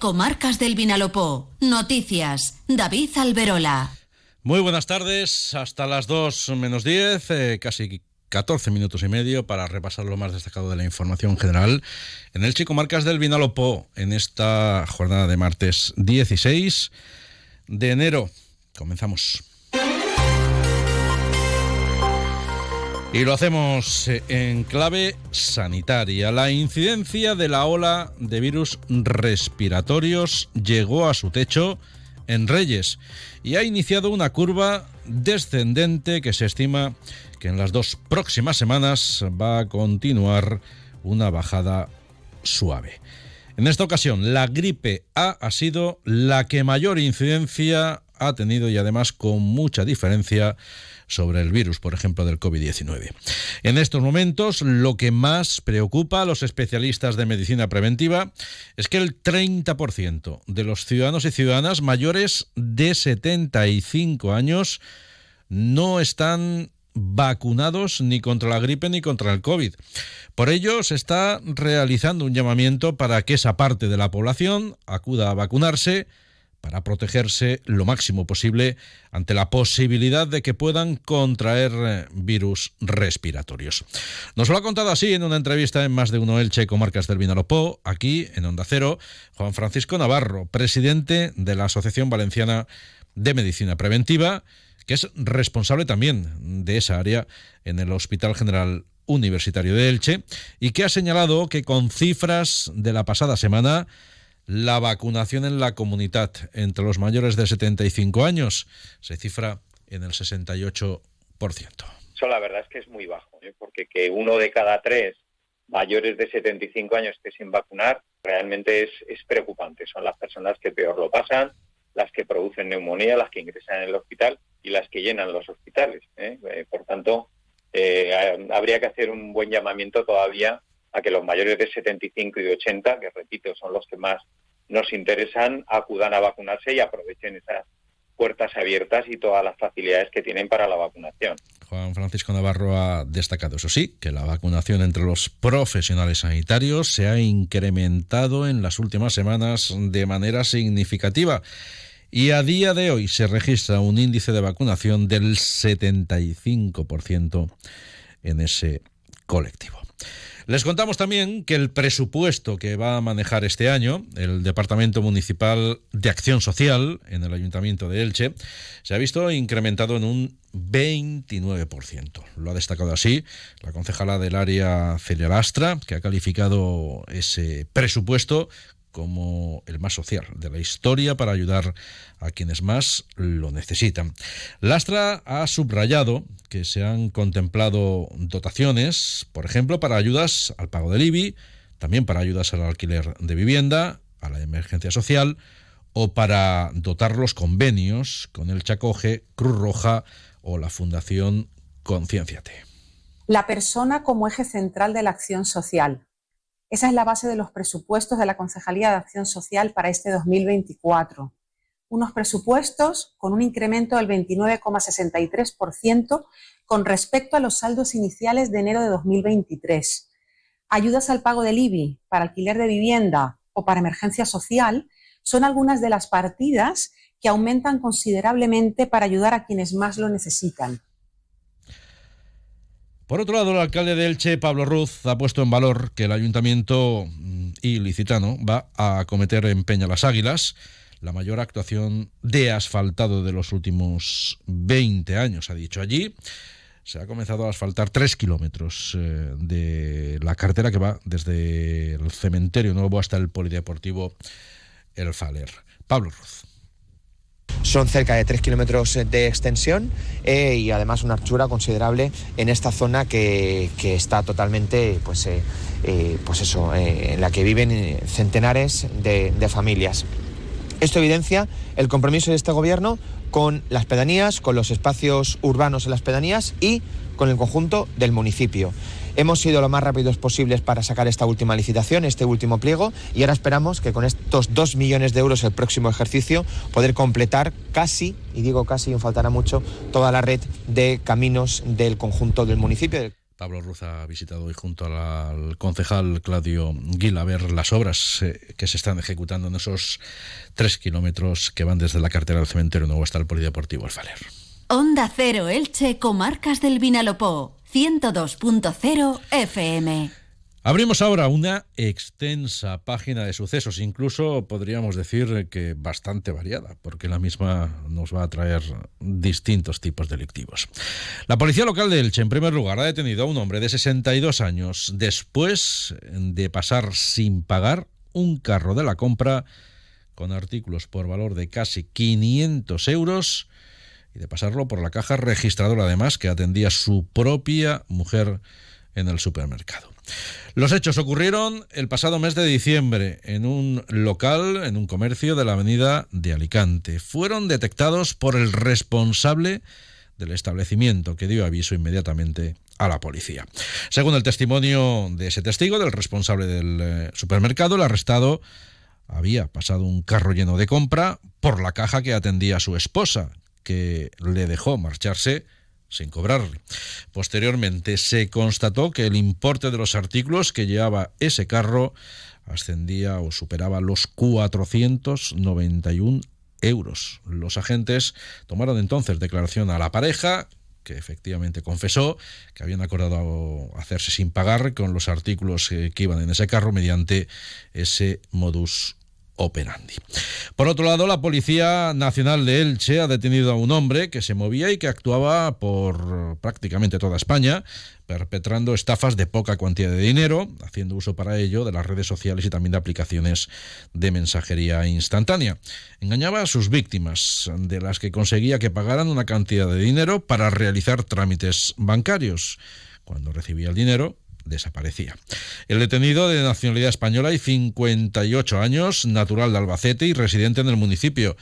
Comarcas del Vinalopó. Noticias. David Alberola. Muy buenas tardes, hasta las 2 menos 10, eh, casi 14 minutos y medio para repasar lo más destacado de la información general en el Chico Marcas del Vinalopó en esta jornada de martes 16 de enero. Comenzamos. Y lo hacemos eh, en clave sanitaria. La incidencia de la ola de virus respiratorios llegó a su techo en Reyes y ha iniciado una curva descendente que se estima que en las dos próximas semanas va a continuar una bajada suave. En esta ocasión, la gripe A ha sido la que mayor incidencia ha tenido y además con mucha diferencia sobre el virus, por ejemplo, del COVID-19. En estos momentos, lo que más preocupa a los especialistas de medicina preventiva es que el 30% de los ciudadanos y ciudadanas mayores de 75 años no están vacunados ni contra la gripe ni contra el COVID. Por ello, se está realizando un llamamiento para que esa parte de la población acuda a vacunarse para protegerse lo máximo posible ante la posibilidad de que puedan contraer virus respiratorios. Nos lo ha contado así en una entrevista en Más de Uno Elche, Comarcas del Vinalopó, aquí en Onda Cero, Juan Francisco Navarro, presidente de la Asociación Valenciana de Medicina Preventiva, que es responsable también de esa área en el Hospital General Universitario de Elche, y que ha señalado que con cifras de la pasada semana, la vacunación en la comunidad entre los mayores de 75 años se cifra en el 68%. Eso la verdad es que es muy bajo, ¿eh? porque que uno de cada tres mayores de 75 años esté sin vacunar realmente es, es preocupante. Son las personas que peor lo pasan, las que producen neumonía, las que ingresan en el hospital y las que llenan los hospitales. ¿eh? Eh, por tanto, habría que hacer un buen llamamiento todavía a que los mayores de 75 y 80, que repito, son los que más nos interesan acudan a vacunarse y aprovechen esas puertas abiertas y todas las facilidades que tienen para la vacunación. Juan Francisco Navarro ha destacado, eso sí, que la vacunación entre los profesionales sanitarios se ha incrementado en las últimas semanas de manera significativa y a día de hoy se registra un índice de vacunación del 75% en ese colectivo. Les contamos también que el presupuesto que va a manejar este año el Departamento Municipal de Acción Social en el Ayuntamiento de Elche se ha visto incrementado en un 29%. Lo ha destacado así la concejala del área Celia Lastra, que ha calificado ese presupuesto como el más social de la historia para ayudar a quienes más lo necesitan. Lastra ha subrayado que se han contemplado dotaciones, por ejemplo, para ayudas al pago del IBI, también para ayudas al alquiler de vivienda, a la emergencia social o para dotar los convenios con el Chacoge, Cruz Roja o la Fundación Concienciate. La persona como eje central de la acción social esa es la base de los presupuestos de la Concejalía de Acción Social para este 2024. Unos presupuestos con un incremento del 29,63% con respecto a los saldos iniciales de enero de 2023. Ayudas al pago del IBI para alquiler de vivienda o para emergencia social son algunas de las partidas que aumentan considerablemente para ayudar a quienes más lo necesitan. Por otro lado, el alcalde de Elche, Pablo Ruz, ha puesto en valor que el ayuntamiento mm, ilicitano va a acometer en Peña las Águilas la mayor actuación de asfaltado de los últimos 20 años, ha dicho allí. Se ha comenzado a asfaltar tres kilómetros eh, de la carretera que va desde el cementerio nuevo hasta el polideportivo El Faler. Pablo Ruz. Son cerca de 3 kilómetros de extensión eh, y además una anchura considerable en esta zona que, está totalmente, pues, eh, eh, pues eso, en la que viven centenares de familias. Esto evidencia el compromiso de este gobierno con las pedanías, con los espacios urbanos en las pedanías y con el conjunto del municipio. Hemos sido lo más rápidos posibles para sacar esta última licitación, este último pliego, y ahora esperamos que con estos dos millones de euros el próximo ejercicio poder completar casi, y digo casi, faltará mucho, toda la red de caminos del conjunto del municipio. Pablo Ruz ha visitado hoy junto al concejal Claudio Gil a ver las obras eh, que se están ejecutando en esos tres kilómetros que van desde la cartera del cementerio nuevo hasta el polideportivo El. Onda Cero Elche, Comarcas del Vinalopó, 102.0 FM. Abrimos ahora una extensa página de sucesos, incluso podríamos decir que bastante variada, porque la misma nos va a traer distintos tipos delictivos. La policía local de Elche, en primer lugar, ha detenido a un hombre de 62 años después de pasar sin pagar un carro de la compra con artículos por valor de casi 500 euros y de pasarlo por la caja registradora, además, que atendía su propia mujer en el supermercado. Los hechos ocurrieron el pasado mes de diciembre en un local, en un comercio de la avenida de Alicante. Fueron detectados por el responsable del establecimiento que dio aviso inmediatamente a la policía. Según el testimonio de ese testigo, del responsable del eh, supermercado, el arrestado había pasado un carro lleno de compra por la caja que atendía a su esposa, que le dejó marcharse sin cobrarle. Posteriormente se constató que el importe de los artículos que llevaba ese carro ascendía o superaba los 491 euros. Los agentes tomaron entonces declaración a la pareja, que efectivamente confesó que habían acordado hacerse sin pagar con los artículos que iban en ese carro mediante ese modus operandi. Por otro lado, la Policía Nacional de Elche ha detenido a un hombre que se movía y que actuaba por prácticamente toda España, perpetrando estafas de poca cuantía de dinero, haciendo uso para ello de las redes sociales y también de aplicaciones de mensajería instantánea. Engañaba a sus víctimas, de las que conseguía que pagaran una cantidad de dinero para realizar trámites bancarios. Cuando recibía el dinero, desaparecía. El detenido de nacionalidad española y 58 años, natural de Albacete y residente en el municipio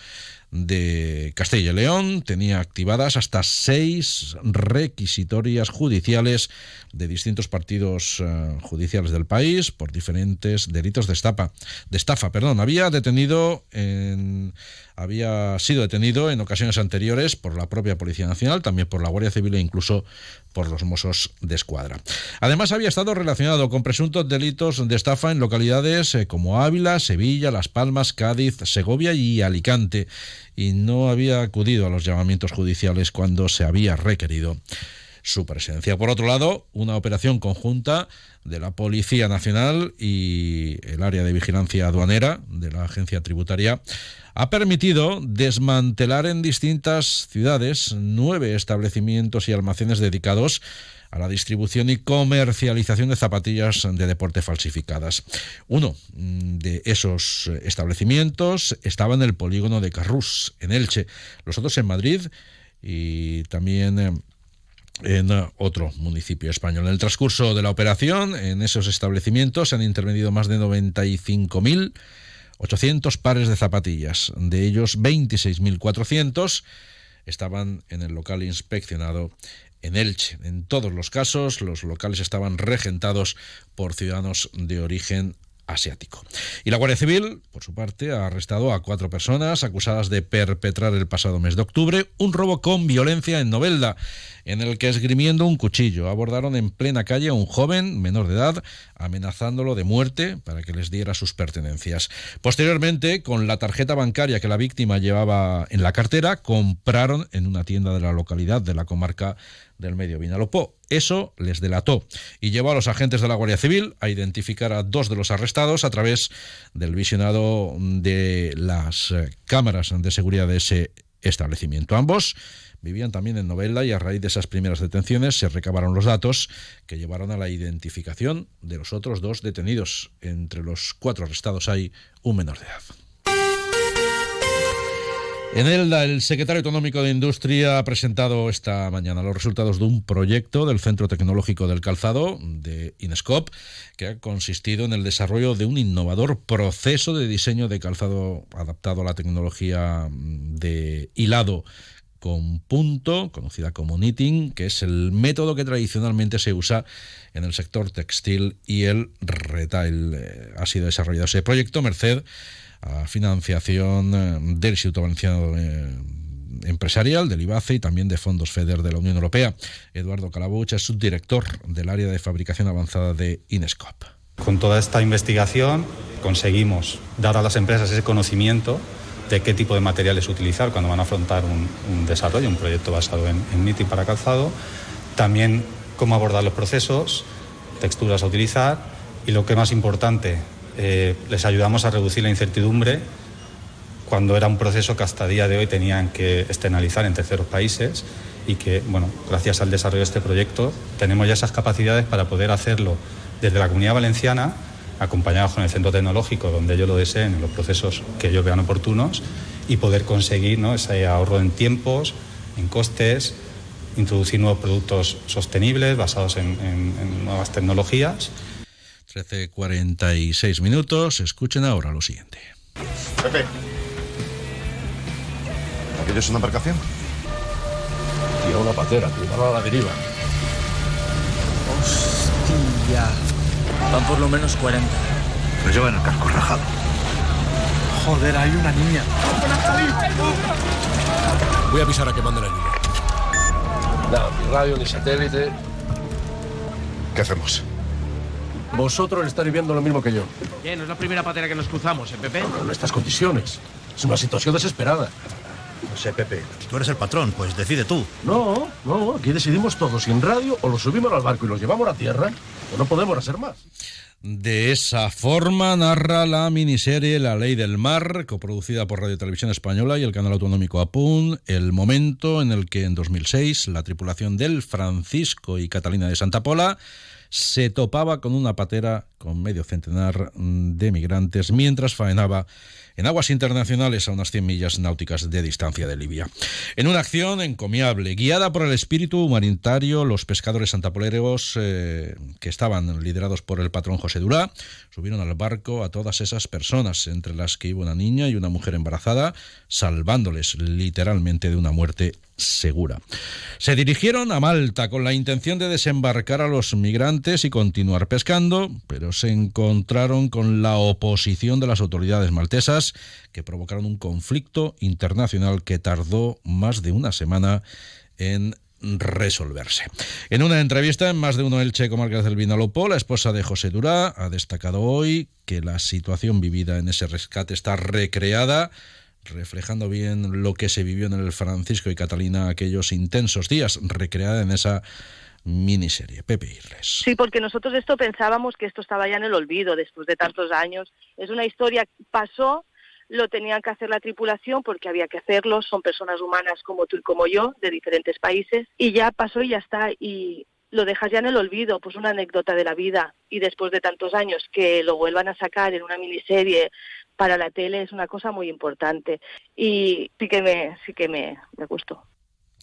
de Castilla y León tenía activadas hasta seis requisitorias judiciales de distintos partidos eh, judiciales del país por diferentes delitos de estafa. De estafa perdón. Había detenido en había sido detenido en ocasiones anteriores por la propia Policía Nacional, también por la Guardia Civil e incluso por los Mossos de Escuadra. Además, había estado relacionado con presuntos delitos de estafa en localidades eh, como Ávila, Sevilla, Las Palmas, Cádiz, Segovia y Alicante, y no había acudido a los llamamientos judiciales cuando se había requerido su presencia. Por otro lado, una operación conjunta de la Policía Nacional y el área de vigilancia aduanera de la Agencia Tributaria ha permitido desmantelar en distintas ciudades nueve establecimientos y almacenes dedicados a la distribución y comercialización de zapatillas de deporte falsificadas. Uno de esos establecimientos estaba en el polígono de Carrús, en Elche, los otros en Madrid y también eh, en otro municipio español. En el transcurso de la operación, en esos establecimientos se han intervenido más de 95.000 800 pares de zapatillas, de ellos 26.400 estaban en el local inspeccionado en Elche. En todos los casos, los locales estaban regentados por ciudadanos de origen asiático. Y la Guardia Civil, por su parte, ha arrestado a cuatro personas acusadas de perpetrar el pasado mes de octubre un robo con violencia en Novelda, en el que esgrimiendo un cuchillo abordaron en plena calle a un joven menor de edad, amenazándolo de muerte para que les diera sus pertenencias. Posteriormente, con la tarjeta bancaria que la víctima llevaba en la cartera, compraron en una tienda de la localidad de la comarca del medio Vinalopó. Eso les delató y llevó a los agentes de la Guardia Civil a identificar a dos de los arrestados a través del visionado de las eh, cámaras de seguridad de ese establecimiento. Ambos vivían también en Novela y a raíz de esas primeras detenciones se recabaron los datos que llevaron a la identificación de los otros dos detenidos. Entre los cuatro arrestados hay un menor de edad. En Elda, el secretario autonómico de Industria ha presentado esta mañana los resultados de un proyecto del Centro Tecnológico del Calzado, de Inescop, que ha consistido en el desarrollo de un innovador proceso de diseño de calzado adaptado a la tecnología de hilado con punto, conocida como knitting, que es el método que tradicionalmente se usa en el sector textil y el retail. Eh, ha sido desarrollado ese proyecto, Merced a financiación eh, del Instituto Valenciano empresarial del IBACE y también de fondos FEDER de la Unión Europea. Eduardo Calabuch es subdirector del área de fabricación avanzada de Inescop. Con toda esta investigación conseguimos dar a las empresas ese conocimiento de qué tipo de materiales utilizar cuando van a afrontar un, desarrollo, un proyecto basado en, en para calzado. También cómo abordar los procesos, texturas a utilizar y lo que más importante, eh, les ayudamos a reducir la incertidumbre cuando era un proceso que hasta día de hoy tenían que externalizar en terceros países y que, bueno, gracias al desarrollo de este proyecto tenemos ya esas capacidades para poder hacerlo desde la Comunidad Valenciana, acompañados con el centro tecnológico donde ellos lo deseen, en los procesos que ellos vean oportunos, y poder conseguir ese ahorro en tiempos, en costes, introducir nuevos productos sostenibles basados en, nuevas tecnologías. 13.46 minutos, escuchen ahora lo siguiente. Pepe, ¿aquello es una embarcación? Tío, una patera, cuidado a la deriva. Hostia. Van por lo menos 40. Pues llevan el casco rajado. Joder, hay una niña. Voy a avisar a que mande la niña. Nada, ni radio, ni satélite. ¿Qué hacemos? Vosotros estáis viviendo lo mismo que yo. ¿Qué? ¿No es la primera patera que nos cruzamos, eh, Pepe? en estas condiciones. Es una situación desesperada. No sé, Pepe. Tú eres el patrón, pues decide tú. No, no, aquí decidimos todos. Sin radio, o los subimos al barco y los llevamos a tierra, o no podemos hacer más. De esa forma narra la miniserie La Ley del Mar, coproducida por Radio Televisión Española y el canal autonómico APUN, el momento en el que en 2006 la tripulación del Francisco y Catalina de Santa Pola se topaba con una patera con medio centenar de migrantes mientras faenaba en aguas internacionales a unas 100 millas náuticas de distancia de Libia. En una acción encomiable, guiada por el espíritu humanitario, los pescadores santapoleros eh, que estaban liderados por el patrón José Durá subieron al barco a todas esas personas, entre las que iba una niña y una mujer embarazada, salvándoles literalmente de una muerte segura. Se dirigieron a Malta con la intención de desembarcar a los migrantes y continuar pescando, pero se encontraron con la oposición de las autoridades maltesas que provocaron un conflicto internacional que tardó más de una semana en resolverse. En una entrevista en más de uno Elche Comarcas del Vinalopó, la esposa de José Durá ha destacado hoy que la situación vivida en ese rescate está recreada reflejando bien lo que se vivió en el Francisco y Catalina aquellos intensos días, recreada en esa miniserie. Pepe Irles. Sí, porque nosotros esto pensábamos que esto estaba ya en el olvido después de tantos años. Es una historia que pasó, lo tenían que hacer la tripulación porque había que hacerlo, son personas humanas como tú y como yo, de diferentes países, y ya pasó y ya está. Y lo dejas ya en el olvido, pues una anécdota de la vida. Y después de tantos años que lo vuelvan a sacar en una miniserie para la tele es una cosa muy importante y sí que me, sí que me, me gustó.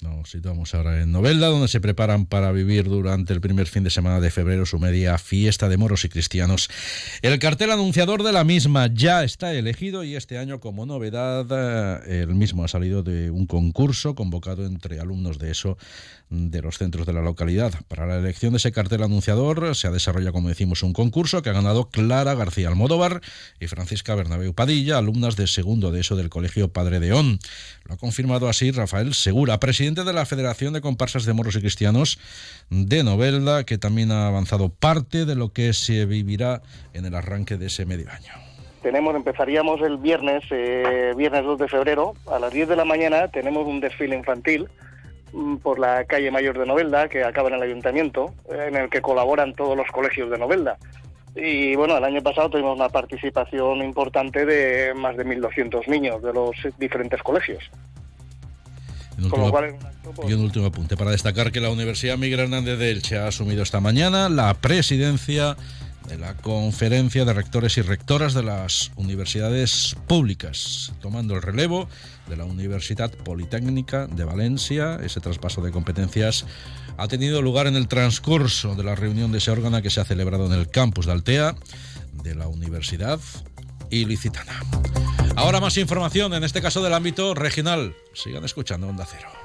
Nos situamos ahora en Novelda, donde se preparan para vivir durante el primer fin de semana de febrero su media fiesta de moros y cristianos. El cartel anunciador de la misma ya está elegido y este año, como novedad, eh, el mismo ha salido de un concurso convocado entre alumnos de ESO de los centros de la localidad. Para la elección de ese cartel anunciador se ha desarrollado, como decimos, un concurso que ha ganado Clara García Almodóvar y Francisca Bernabeu Padilla, alumnas de segundo de ESO del Colegio Padre de On. Lo ha confirmado así Rafael Segura, presidente de la Federación de Comparsas de Moros y Cristianos de Novelda, que también ha avanzado parte de lo que se vivirá en el arranque de ese medio año. Tenemos, empezaríamos el viernes, eh, viernes 2 de febrero, a las 10 de la mañana tenemos un desfile infantil mm, por la calle Mayor de Novelda, que acaba en el ayuntamiento, en el que colaboran todos los colegios de Novelda. Y bueno, el año pasado tuvimos una participación importante de más de 1.200 niños de los diferentes colegios. Y un último apunte para destacar que la Universidad Miguel Hernández de Elche ha asumido esta mañana la presidencia de la Conferencia de Rectores y Rectoras de las Universidades Públicas, tomando el relevo de la Universidad Politécnica de Valencia. Ese traspaso de competencias ha tenido lugar en el transcurso de la reunión de ese órgano que se ha celebrado en el campus de Altea de la Universidad Ilicitana. Ahora más información, en este caso del ámbito regional. Sigan escuchando Onda Cero.